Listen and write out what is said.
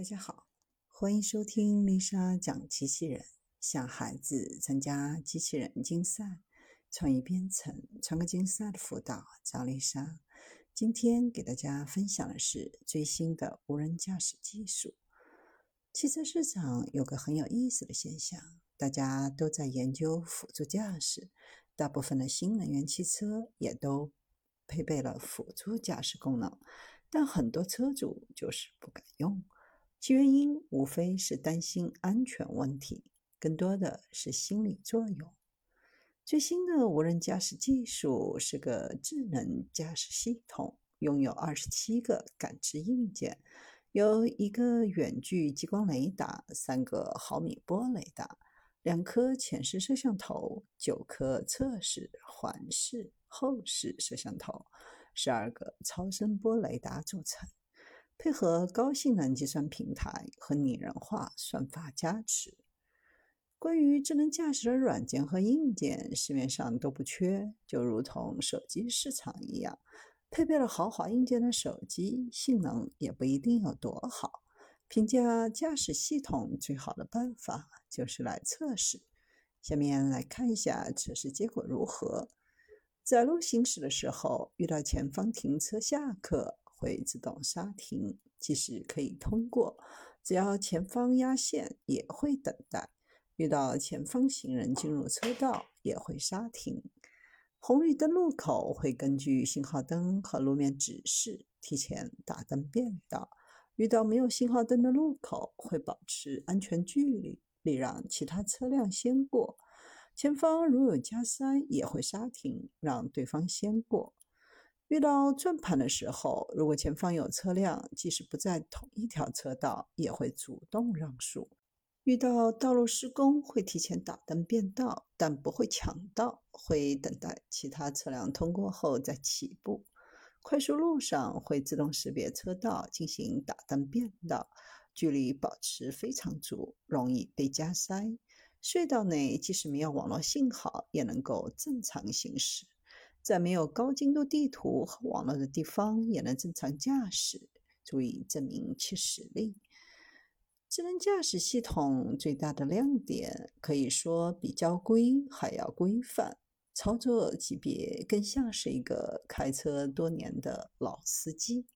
大家好，欢迎收听丽莎讲机器人，向孩子参加机器人竞赛、创意编程、创客竞赛的辅导，找丽莎。今天给大家分享的是最新的无人驾驶技术。汽车市场有个很有意思的现象，大家都在研究辅助驾驶，大部分的新能源汽车也都配备了辅助驾驶功能，但很多车主就是不敢用。其原因无非是担心安全问题，更多的是心理作用。最新的无人驾驶技术是个智能驾驶系统，拥有二十七个感知硬件，有一个远距激光雷达，三个毫米波雷达，两颗前视摄像头，九颗侧视、环视、后视摄像头，十二个超声波雷达组成。配合高性能计算平台和拟人化算法加持，关于智能驾驶的软件和硬件，市面上都不缺。就如同手机市场一样，配备了豪华硬件的手机，性能也不一定有多好。评价驾驶系统最好的办法就是来测试。下面来看一下测试结果如何。在路行驶的时候，遇到前方停车下客。会自动刹停，即使可以通过，只要前方压线也会等待。遇到前方行人进入车道也会刹停。红绿灯路口会根据信号灯和路面指示提前打灯变道。遇到没有信号灯的路口会保持安全距离，礼让其他车辆先过。前方如有加塞也会刹停，让对方先过。遇到转盘的时候，如果前方有车辆，即使不在同一条车道，也会主动让速。遇到道路施工，会提前打灯变道，但不会抢道，会等待其他车辆通过后再起步。快速路上会自动识别车道进行打灯变道，距离保持非常足，容易被加塞。隧道内即使没有网络信号，也能够正常行驶。在没有高精度地图和网络的地方也能正常驾驶，足以证明其实力。智能驾驶系统最大的亮点，可以说比交规还要规范，操作级别更像是一个开车多年的老司机。